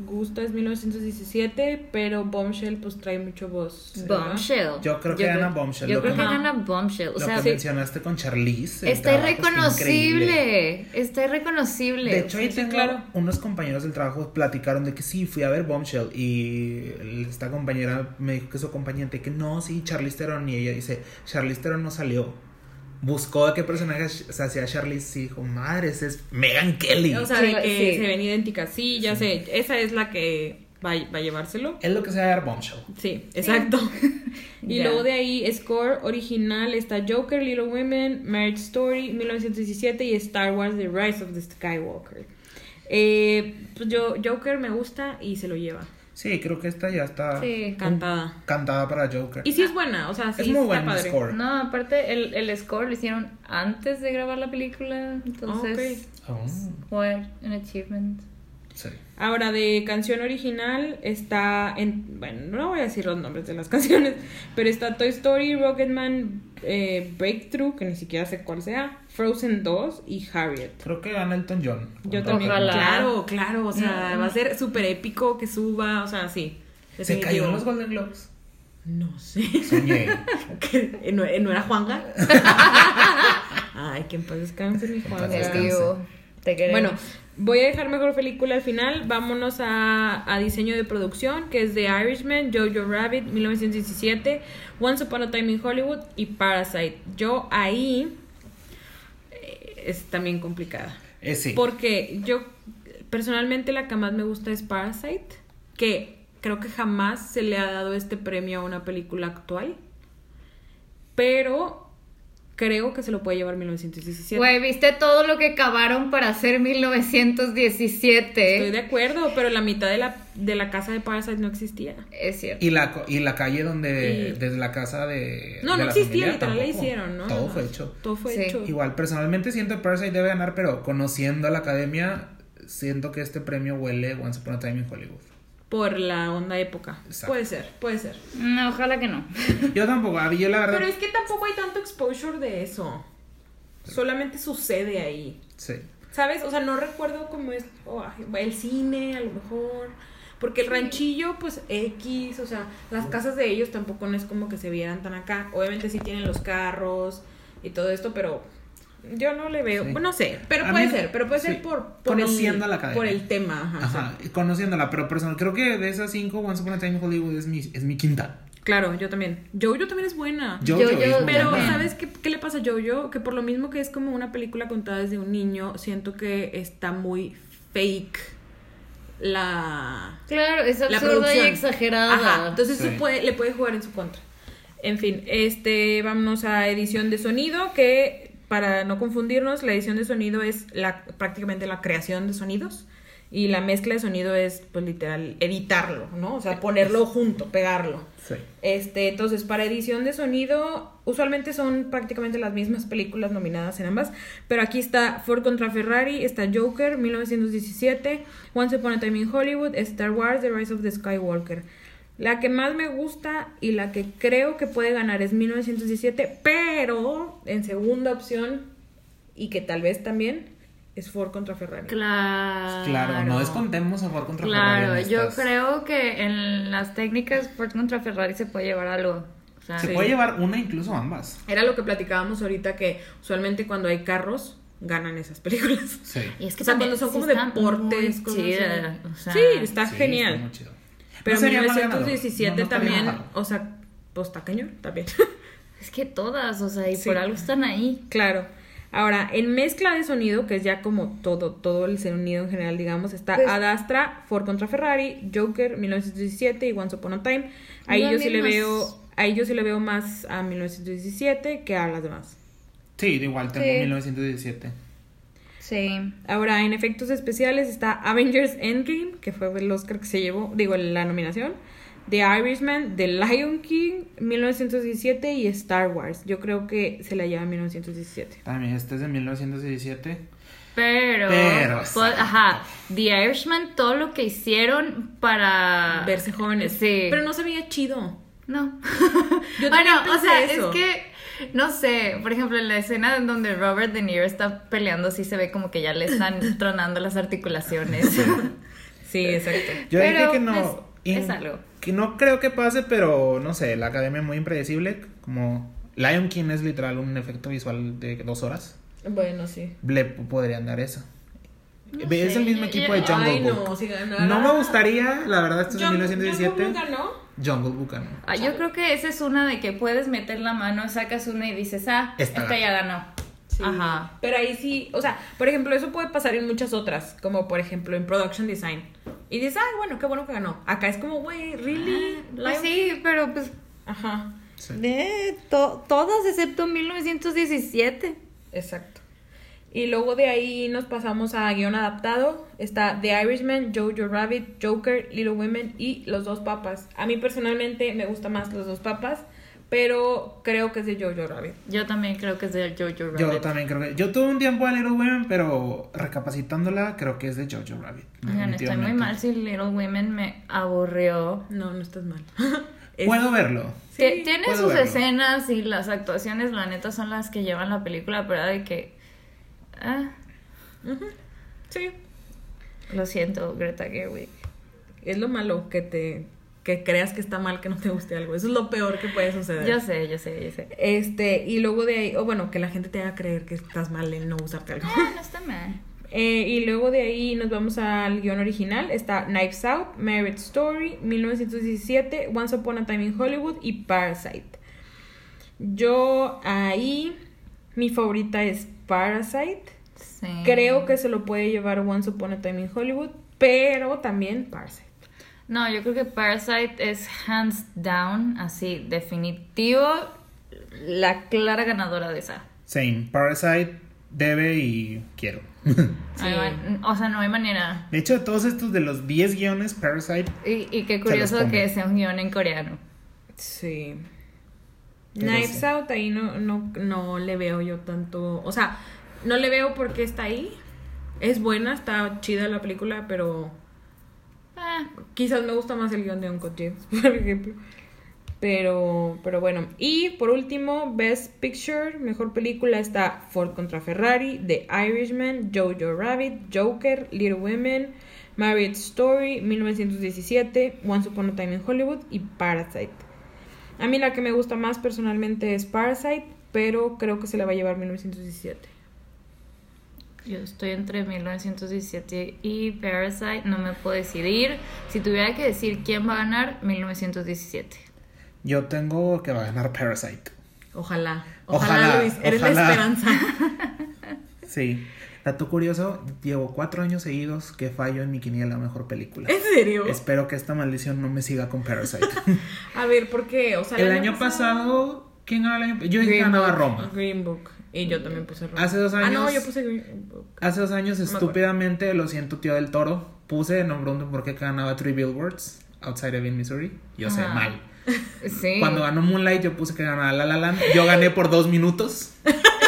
gusta es 1917, pero Bombshell pues trae mucho voz. ¿verdad? Bombshell. Yo creo que gana Bombshell. Yo creo que- que gana Bombshell. O Lo sea, que mencionaste con Charlize. está increíble. irreconocible. Está irreconocible. De hecho, ahí Sí, tengo claro. unos compañeros del trabajo platicaron de que sí, fui a ver Bombshell y esta compañera me dijo que su acompañante que no, sí, Charlize Theron y ella dice, Charlize Theron no salió. Buscó de qué personaje se hacía Charlize y dijo, madre, esa es Megan Kelly. O sea, Sí, de que sí. se ven idénticas. Sí, ya sé. Esa es la que va, a- va a llevárselo. es lo que se va a dar Bombshell. Sí, exacto. *laughs* *laughs* y luego de ahí, score original está Joker, Little Women, Marriage Story, 1917 y Star Wars, The Rise of the Skywalker. Eh, pues yo, Joker me gusta y se lo lleva. Sí, creo que esta ya está Sí. Cantada. cantada para Joker. Y sí es buena, o sea, sí es muy está buen padre. score. No, aparte el, el score lo hicieron antes de grabar la película. Entonces, Oh, what an achievement. Sí. Ahora, de canción original está en. Bueno, no voy a decir los nombres de las *laughs* canciones, pero está Toy Story, Rocketman, eh, Breakthrough, que ni siquiera sé cuál sea, Frozen 2 y Harriet. Creo que gana Elton John. Yo también. Ojalá. Claro, claro, o sea, Mm. va a ser súper épico que suba, o sea, sí. ¿Se cayó en los Golden Globes? No sé. Soñé. *laughs* ¿Que ¿No, ¿No era Juanga? *laughs* Ay, que en paz descanse mi Juanga. Te. Bueno, voy a dejar mejor película al final. Vámonos a, a diseño de producción, que es The Irishman, Jojo Rabbit, 1917, Once Upon a Time in Hollywood y Parasite. Yo ahí eh, es también complicada. Eh, sí. Porque yo personalmente la que más me gusta es Parasite, que creo que jamás se le ha dado este premio a una película actual. Pero creo que se lo puede llevar 1917. Güey, ¿viste todo lo que cavaron para hacer 1917? Estoy de acuerdo, pero la mitad de la, de la casa de Parasite no existía. Es cierto. Y la, co- y la calle donde, desde la casa de. No, de no la existía, literal la hicieron, ¿no? Todo fue hecho. Todo fue Sí. hecho. Igual, personalmente siento que Parasite debe ganar, pero conociendo a la academia, siento que este premio huele Once Upon a Time in Hollywood. Por la onda época. Exacto. Puede ser, puede ser. No, ojalá que no. Yo tampoco, yo la verdad. Pero es que tampoco hay tanto exposure de eso. Solamente sucede ahí. Sí. ¿Sabes? O sea, no recuerdo cómo es oh, el cine, a lo mejor. Porque el ranchillo, pues X, o sea, las casas de ellos tampoco no es como que se vieran tan acá. Obviamente sí tienen los carros y todo esto, pero yo no le veo. Sí. No sé, pero A puede mí- ser, pero puede sí. ser por, por, Conociendo el, la academia. por el tema. Ajá, Ajá, conociéndola, pero personal, creo que de esas cinco, Once Upon a Time in Hollywood es mi, es mi quinta. Claro, yo también. Jojo también es buena. Jojo yo- muy Pero, buena. ¿sabes qué, qué le pasa a Jojo? Que por lo mismo que es como una película contada desde un niño, siento que está muy fake la, Claro, es la absurda y exagerada. Ajá, entonces Sí. eso puede, le puede jugar en su contra. En fin, este, vámonos a edición de sonido, que para no confundirnos, la edición de sonido es la, prácticamente la creación de sonidos y la mezcla de sonido es, pues literal, editarlo, ¿no? O sea, ponerlo junto, pegarlo. Sí. Este, entonces, para edición de sonido, usualmente son prácticamente las mismas películas nominadas en ambas, pero aquí está Ford contra Ferrari, está Joker, 1917, Once Upon a Time in Hollywood, Star Wars, The Rise of the Skywalker. La que más me gusta y la que creo que puede ganar es 1917, pero en segunda opción, y que tal vez también, es Ford contra Ferrari. Claro. Claro, no descontemos a Ford contra Claro, Ferrari. en yo creo que en las técnicas Ford contra Ferrari se puede llevar algo. O sea, Se Sí. puede llevar una, incluso ambas. Era lo que platicábamos ahorita, que usualmente cuando hay carros, ganan esas películas. Sí. Y es que o sea, cuando son como está deportes, o sea, sí, está Sí, genial. está muy chido. Pero No sería mal ganador. 1917 No, no también, o sea, pues está cañón también. *laughs* Es que todas, o sea, y Sí. por algo están ahí. claro. Ahora, en mezcla de sonido, que es ya como todo, todo el sonido en general, digamos, está Pues- Adastra, Ford contra Ferrari, Joker, 1917 y Once Upon a Time. Ahí Yo sí le veo, ahí yo sí le veo más a 1917 que a las demás. Sí, igual tengo Sí. 1917. Sí. Ahora, en efectos especiales está Avengers Endgame, que fue el Oscar que se llevó, digo, la nominación. The Irishman, The Lion King, 1917 y Star Wars. Yo creo que se la lleva 1917. También este es de 1917. Pero, Pero, pues, ajá, The Irishman, todo lo que hicieron para Verse jóvenes. Sí. Pero no se veía chido. No. Yo *laughs* bueno, o sea, eso. es que, no sé, por ejemplo, en la escena en donde Robert De Niro está peleando, sí se ve como que ya le están *laughs* tronando las articulaciones. Sí, exacto. Yo Pero, dije que no. pues, in- es algo. Que no creo que pase, pero no sé, la academia es muy impredecible. Como Lion King es literal un efecto visual de dos horas. Bueno, sí. Le podrían dar eso. No es sé, el mismo equipo de Jungle Ay, Book. no, si ganara. No me gustaría, la verdad, esto es de Jung- 1917. Jungle Book ganó. Jungle Book ganó. Ah, yo creo que esa es una de que puedes meter la mano, sacas una y dices, ah, Esta esta, ya ganó. Sí. Ajá. Pero ahí sí, o sea, por ejemplo, eso puede pasar en muchas otras, como por ejemplo en Production Design. Y dices, ay, bueno, qué bueno que ganó. Acá es como, güey, ¿really? Pues Lion- sí, pero pues Ajá, Sí. de to- todas excepto 1917. exacto. Y luego de ahí nos pasamos a guion adaptado. Está The Irishman, Jojo Rabbit, Joker, Little Women y Los Dos Papas. A mí personalmente me gusta más Los Dos Papas, pero creo que es de Jojo Rabbit. Yo también creo que es de Jojo Rabbit. Yo también creo que. Yo tuve un tiempo a Little Women, pero recapacitándola, creo que es de Jojo Rabbit. Oigan, estoy muy mal si Little Women me aburrió. No, no estás mal. Es- *laughs* Puedo verlo. Sí, Tiene sus verlo. escenas y las actuaciones, la neta, son las que llevan la película, pero de que... Ah, Ujú. Sí, lo siento, Greta Gerwig. es lo malo que te que creas que está mal que no te guste algo. Eso es lo peor que puede suceder. Yo sé, yo sé, yo sé. Este, y luego de ahí, o bueno, que la gente te haga creer que estás mal en no usarte algo. Ah, no está mal. *laughs* Eh, y luego de ahí nos vamos al guion original. Está Knives Out, Marriage Story, 1917, Once Upon a Time in Hollywood y Parasite. Yo ahí, mi favorita es Parasite. Sí. Creo que se lo puede llevar Once Upon a Time in Hollywood, pero también Parasite. No, yo creo que Parasite es hands down, así, definitivo, la clara ganadora de esa. Same. Parasite debe y quiero. *laughs* O sea, no hay manera. De hecho, de todos estos de los 10 guiones, Parasite. Y, y qué curioso que sea un guion en coreano. Sí. Knives. Out ahí no, no, no le veo yo tanto. O sea, no le veo por qué está ahí. Es buena, está chida la película, pero Ah, quizás me gusta más el guion de Uncle James, *laughs* por ejemplo. Pero, pero bueno. Y por último, Best Picture, mejor película está Ford contra Ferrari, The Irishman, Jojo Rabbit, Joker, Little Women, Marriage Story, 1917, Once Upon a Time in Hollywood y Parasite. A mí la que me gusta más personalmente es Parasite, pero creo que se la va a llevar 1917. Yo estoy entre 1917 y Parasite, no me puedo decidir. Si tuviera que decir quién va a ganar, 1917. Yo tengo que va a ganar Parasite. Ojalá. Ojalá, Ojalá, Luis. Eres ojalá. la esperanza. *laughs* Sí. Dato curioso, llevo cuatro años seguidos que fallo en mi quiniela mejor película. ¿En serio? Espero que esta maldición no me siga con Parasite. *laughs* A ver, ¿por qué? O sea, el año pasado, ¿quién ganó el año Yo dije que Green ganaba Book. Roma. Green Book. Y yo también puse Roma. Hace dos Ah, no, años- yo puse Green Book. Hace dos años, estúpidamente, lo siento, tío del toro. Puse, no me pregunten por qué que ganaba Three Billboards outside of Missouri. Yo sé, mal. *laughs* Sí. Cuando ganó Moonlight, yo puse que ganaba La La Land. Yo gané por dos minutos. *laughs*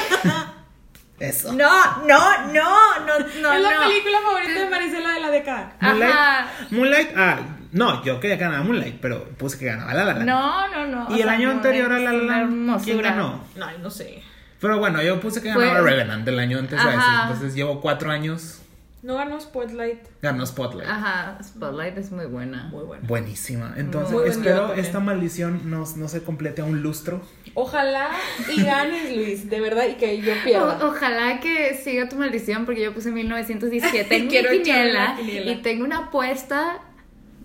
Eso. No, no, no, no, no. es la no. película favorita de Marisela de la década. Moonlight. Ajá. Moonlight, ah, no, yo quería que ganaba Moonlight, pero puse que ganaba La La Land. No, no, no. o Y el sea, año no, anterior a La La Land, ¿quién ganó? Ay, no sé. Pero bueno, yo puse que ganaba Revenant del año antes ese. Entonces llevo cuatro años. No ganó Spotlight. Ganó Spotlight. Ajá, Spotlight es muy buena. Muy bueno. Buenísima. Entonces Muy espero esta maldición no, no se complete a un lustro. Ojalá y ganes, Luis, de verdad, y que yo O- ojalá que siga tu maldición porque yo puse 1917 en *laughs* Quiero quiniela quiniela. y tengo una apuesta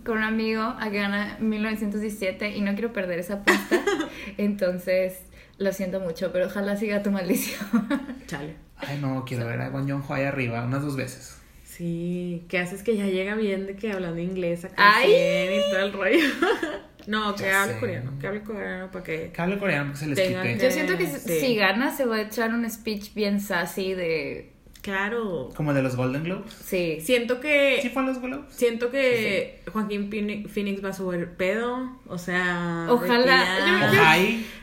con un amigo a que gana 1917 y no quiero perder esa apuesta. *laughs* Entonces, lo siento mucho, pero ojalá siga tu maldición. Chale. Ay, no, quiero ver a Joon-ho ahí arriba unas dos veces. Sí, ¿qué haces que ya llega bien de que hablando inglés acá y todo el rollo? *laughs* no, que Ya hable sé. coreano, que hable coreano para que... Que hable coreano que se les quite. que- Yo siento que Sí. si gana se va a echar un speech bien sassy de... Claro. Como el de los Golden Globes. Sí. Siento que... ¿Sí fue en los Globes? Siento que Joaquín Phoenix- Phoenix va a subir pedo, o sea... Ojalá.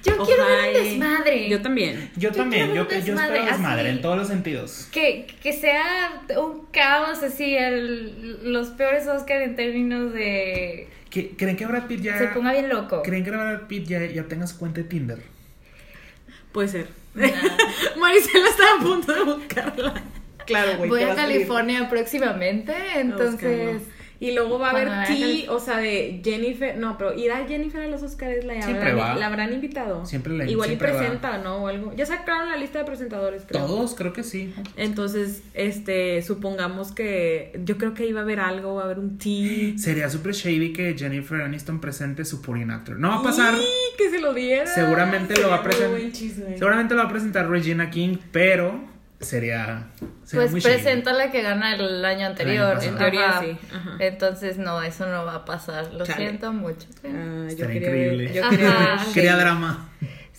Yo-. Yo quiero ver un desmadre. Yo también. Yo Yo también, quiero yo, ver un yo espero desmadre, desmadre así. en todos los sentidos. Que, que sea un caos así, el, los peores Oscar en términos de... ¿Qué- ¿Creen que Brad Pitt ya... Se ponga bien loco. ¿Creen que Brad Pitt ya, ya tenga su cuenta de Tinder? Puede ser. Nah. *laughs* Marisela estaba a punto de buscarla. Claro, güey. Voy a. California próximamente, entonces... Y luego va a haber Cali- o sea, de Jennifer. No, pero irá Jennifer a los Oscars, la, Siempre habrán, va. la habrán invitado. Siempre la- Igual siempre y va. presenta, ¿no? O algo. Ya sacaron la lista de presentadores, creo. Todos, creo que sí. Entonces, este, supongamos que. Yo creo que iba a haber algo, va a haber un tea. Sería super shady que Jennifer Aniston presente supporting actor. No va a pasar. ¡Y! Que se lo diera. Seguramente lo va a presentar. Seguramente lo va a presentar Regina King, pero sería. sería Pues muy presenta la que gana el año anterior. En teoría, Ajá. sí. Ajá. Entonces, no, eso no va a pasar. Lo Chale. siento mucho. Ah, yo quería increíble. yo quería shade. drama.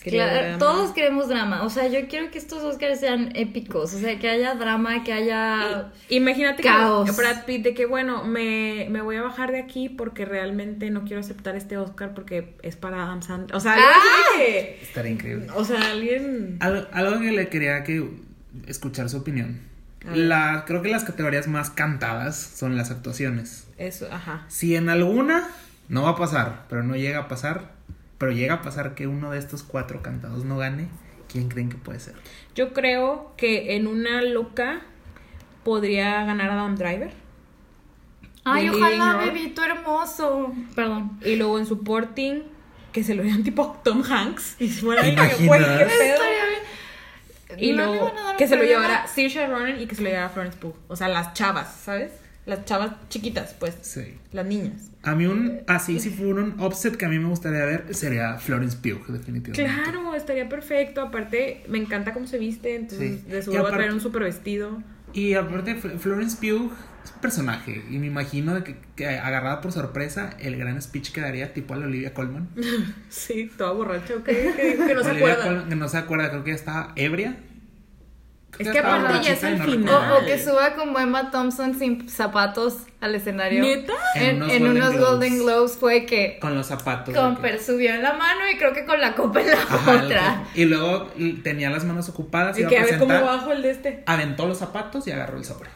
Quería Claro, drama. todos queremos drama. O sea, yo quiero que estos Oscars sean épicos. O sea, que haya drama, que haya. Imagínate Caos. que Brad Pitt de que bueno, me, me voy a bajar de aquí porque realmente no quiero aceptar este Oscar porque es para Adam Sandler. O sea, que- Estaría increíble. o sea, alguien Algo, algo que le quería que escuchar su opinión. A. La, creo que las categorías más cantadas son las actuaciones. eso, ajá. Si en alguna no va a pasar, pero no llega a pasar, pero llega a pasar que uno de estos cuatro cantados no gane, ¿quién creen que puede ser? Yo creo que en una loca podría ganar Adam Driver Ay, The ojalá, bebito hermoso. Perdón. y luego en supporting que se lo dieran tipo Tom Hanks y se fuera qué pedo. Y No que se lo llevara. Saoirse Ronan y que se lo llevara Florence Pugh. O sea, las chavas, ¿sabes? Las chavas chiquitas, pues. Sí. Las niñas. A mí un, así si fuera un offset que a mí me gustaría ver, sería Florence Pugh, definitivamente. Claro, estaría perfecto. Aparte, me encanta cómo se viste. Entonces, Sí. de seguro va a traer un super vestido. Y aparte, Fl- Florence Pugh es un personaje. Y me imagino de que, que agarrada por sorpresa, el gran speech que daría tipo a la Olivia Colman. *laughs* Sí, toda borracha, ok. Que, que no se *laughs* acuerda. Colman, que no se acuerda, creo que ya estaba ebria. Es que aparte ya es no final. O, o que suba como Emma Thompson sin zapatos al escenario. ¿Neta? En, En en unos unos, Golden Golden, Globes. Fue que Con los zapatos. Comper que- subió en la mano y creo que con la copa en la Ajá, otra. Y luego y tenía las manos ocupadas. Y iba que a a ver cómo bajo el de este. Aventó los zapatos y agarró el sobre.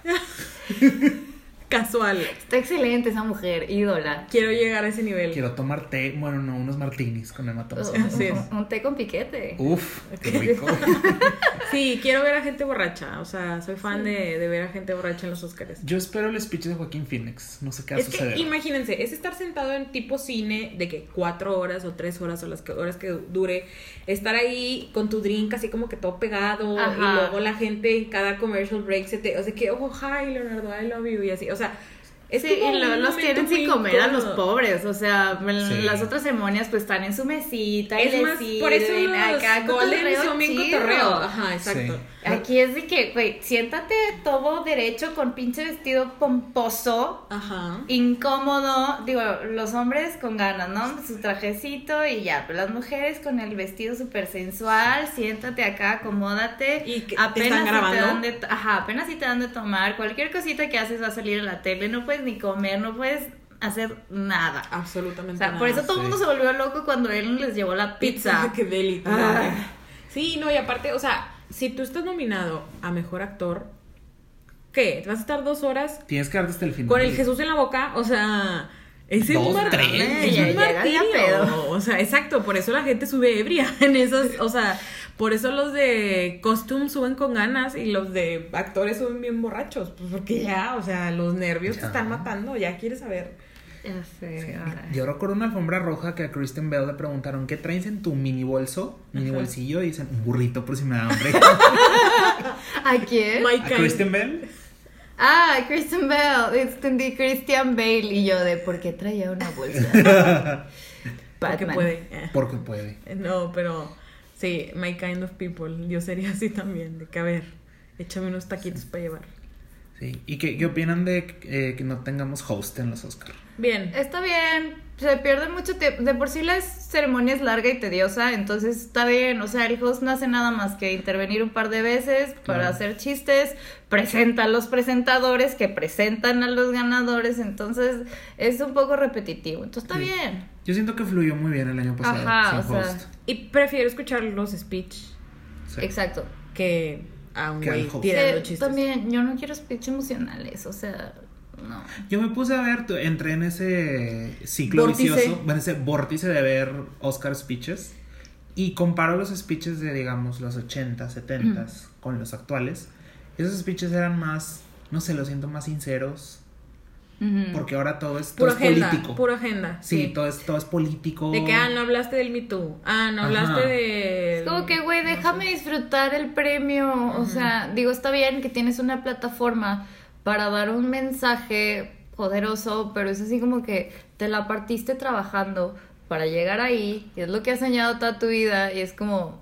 *laughs* casual. Está excelente esa mujer, ídola. Quiero llegar a ese nivel. Quiero tomar té, bueno, no, unos martinis con Emma Thompson. Un, Así es. un- un té con piquete. Uf, qué rico. *laughs* Sí, quiero ver a gente borracha. O sea, soy fan de, de ver a gente borracha en los Oscars. Yo espero el speech de Joaquín Phoenix. No sé qué va a Es que suceder. imagínense, es estar sentado en tipo cine de que cuatro horas o tres horas o las que, horas que dure, estar ahí con tu drink así como que todo pegado Ajá. y luego la gente en cada commercial break se te, o sea que, oh, hi Leonardo, I love you y así, o sea, es Sí, como y luego un los tienen sin comer a los incómodo. pobres, o sea, Sí. las otras ceremonias pues están en su mesita y Es les más, por eso los acá Golden cotorreo son bien cotorreo. Ajá, exacto. Sí. Aquí es de que, güey, siéntate todo derecho con pinche vestido pomposo, Ajá. incómodo, digo, los hombres con ganas, ¿no? Su trajecito y ya, pero las mujeres con el vestido súper sensual, siéntate acá, acomódate. Y que te están si grabando. dan de, ajá, apenas si te dan de tomar, cualquier cosita que haces va a salir en la tele, no puedes ni comer, no puedes hacer nada. O Absolutamente sea, por nada. eso todo el sí. mundo se volvió loco cuando él les llevó la pizza. *laughs* Qué delito. Ah. Sí, no, y aparte, o sea, si tú estás nominado a mejor actor, ¿qué? ¿Vas a estar dos horas Tienes que darte hasta el final. con el Jesús en la boca? O sea, es Dos, un martirio. Es martirio. O sea, exacto, por eso la gente sube ebria *laughs* en esas, o sea, por eso los de costume suben con ganas y los de actores suben bien borrachos, pues porque ya, o sea, los nervios te están matando, ya quieres saber. Ya sé. ay. Yo recuerdo una alfombra roja que a Kristen Bell le preguntaron ¿qué traes en tu mini bolso? Mini Ajá. bolsillo y dicen un burrito por si me da hambre. *laughs* ¿A quién? My ¿A. Kristen Bell? Ah, Kristen Bell. Entendí Christian Bale. Y yo de, ¿por qué traía una bolsa? *laughs* Porque Batman. puede. eh. Porque puede. No, pero sí, my kind of people. Yo sería así también, de que a ver, échame unos taquitos para llevar. Sí. ¿Y qué, qué opinan de eh, que no tengamos host en los Oscars? Bien. Está bien. Se pierde mucho tiempo. De por sí la ceremonia es larga y tediosa, entonces está bien. O sea, el host no hace nada más que intervenir un par de veces para Claro. hacer chistes, presenta a los presentadores que presentan a los ganadores, entonces es un poco repetitivo. Entonces está Sí. bien. Yo siento que fluyó muy bien el año pasado Ajá, sin o sea, host. Y prefiero escuchar los speech Sí. Exacto. que a un güey tirando Sí, chistes. también, yo no quiero speech emocionales, o sea, no. Yo me puse a ver, entré en ese ciclo Vórtice. vicioso, en ese vórtice de ver Oscar speeches y comparo los speeches de, digamos, los 80, 70 con los actuales. Esos speeches eran más, no sé, lo siento más sinceros, Porque ahora todo es, todo es agenda, político. pura agenda. Sí, Todo, es, todo es político. De que, ah, no hablaste del Me Too. Ah, no hablaste Ajá. de... Es como que, güey, déjame disfrutar el premio. O sea, digo, está bien que tienes una plataforma para dar un mensaje poderoso, pero es así como que te la partiste trabajando para llegar ahí, y es lo que has enseñado toda tu vida, y es como,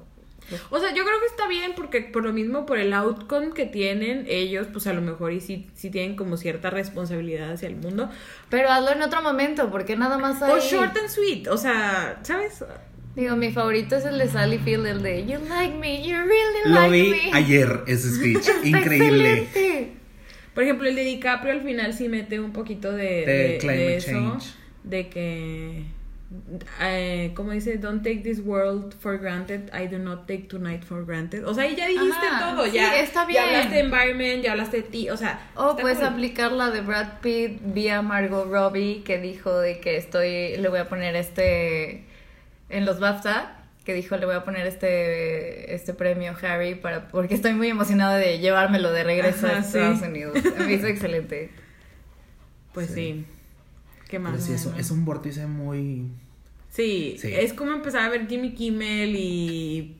O sea, yo creo que está bien porque por lo mismo, por el outcome que tienen ellos, pues a lo mejor y sí, sí tienen como cierta responsabilidad hacia el mundo. pero hazlo en otro momento, porque nada más ahí. O short and sweet, o sea, ¿sabes? Digo, mi favorito es el de Sally Field, el de You like me, you really Lo like vi me. ayer, ese *laughs* speech. Increíble. excelente. Por ejemplo, el de DiCaprio al final sí mete un poquito de, De de- climate de eso, change. de que, eh, como dice, don't take this world for granted, I do not take tonight for granted. O sea, ahí ya dijiste Ajá, todo, sí, ya, está ya bien. hablaste de environment, ya hablaste de ti, o sea, O está puedes cool. aplicar la de Brad Pitt vía Margot Robbie que dijo de que estoy, le voy a poner este en los BAFTA, que dijo le voy a poner este este premio Harry para porque estoy muy emocionada de llevármelo de regreso Ajá, a sí. Estados Unidos. Me hizo *laughs* excelente. Pues sí. Sí. ¿Qué más? Pero sí, es, es un vórtice muy... Sí, Sí. es como empezar a ver Jimmy Kimmel y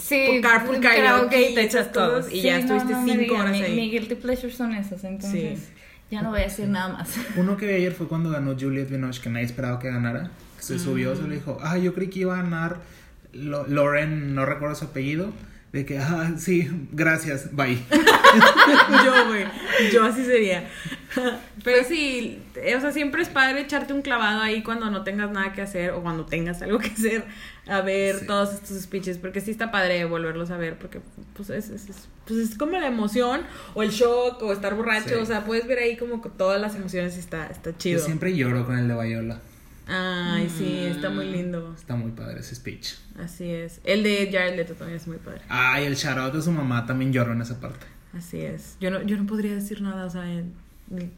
Sí, Carpool Karaoke que y te echas todos y ya estuviste me cinco digan, horas mi, ahí. Mi guilty pleasure son esas, entonces Sí. ya no voy a decir nada más. *laughs* Uno que vi ayer fue cuando ganó Juliette Binoche, que nadie esperaba que ganara. Se subió, se le dijo, ah, yo creí que iba a ganar Lo- Lauren, no recuerdo su apellido. De que, ah, sí, gracias, bye. *laughs* yo, güey. Yo así sería. *laughs* Pero sí, eh, o sea, siempre es padre echarte un clavado ahí cuando no tengas nada que hacer o cuando tengas algo que hacer a ver Sí. todos estos speeches, porque sí está padre volverlos a ver, porque pues es, es, es- pues es como la emoción o el shock o estar borracho, Sí. o sea, puedes ver ahí como que todas las emociones y está, está chido. Yo siempre lloro con el de Viola. Ay, sí, está muy lindo. Está muy padre ese speech. Así es. El de Jared Leto también es muy padre. Ay, el shout out de su mamá también lloró en esa parte. Así es. Yo no, yo no podría decir nada, o sea, en-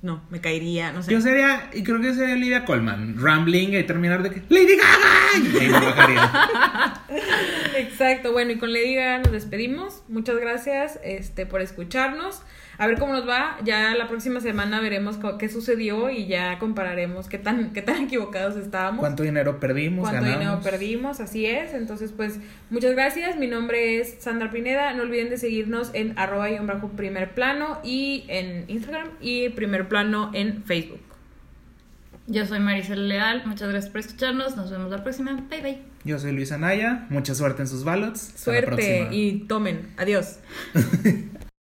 no, me caería, no sé. Yo sería, y creo que sería Olivia Colman, rambling y terminar de que ¡Lady Gaga! Y ahí me bajaría. *laughs* Exacto, bueno, y con Lady Gaga nos despedimos. Muchas gracias este, por escucharnos. A ver cómo nos va. Ya la próxima semana veremos qué sucedió y ya compararemos qué tan, qué tan equivocados estábamos. ¿Cuánto dinero perdimos? cuánto ganamos? dinero perdimos, así es. Entonces, pues, muchas gracias. Mi nombre es Sandra Pineda. No olviden de seguirnos en arroba y bajo primer plano y en Instagram y primer plano en Facebook. Yo soy Marisol Leal, muchas gracias por escucharnos, nos vemos la próxima, bye bye. Yo soy Luis Anaya, mucha suerte en sus ballots. Hasta la Suerte y tomen. Adiós. *laughs*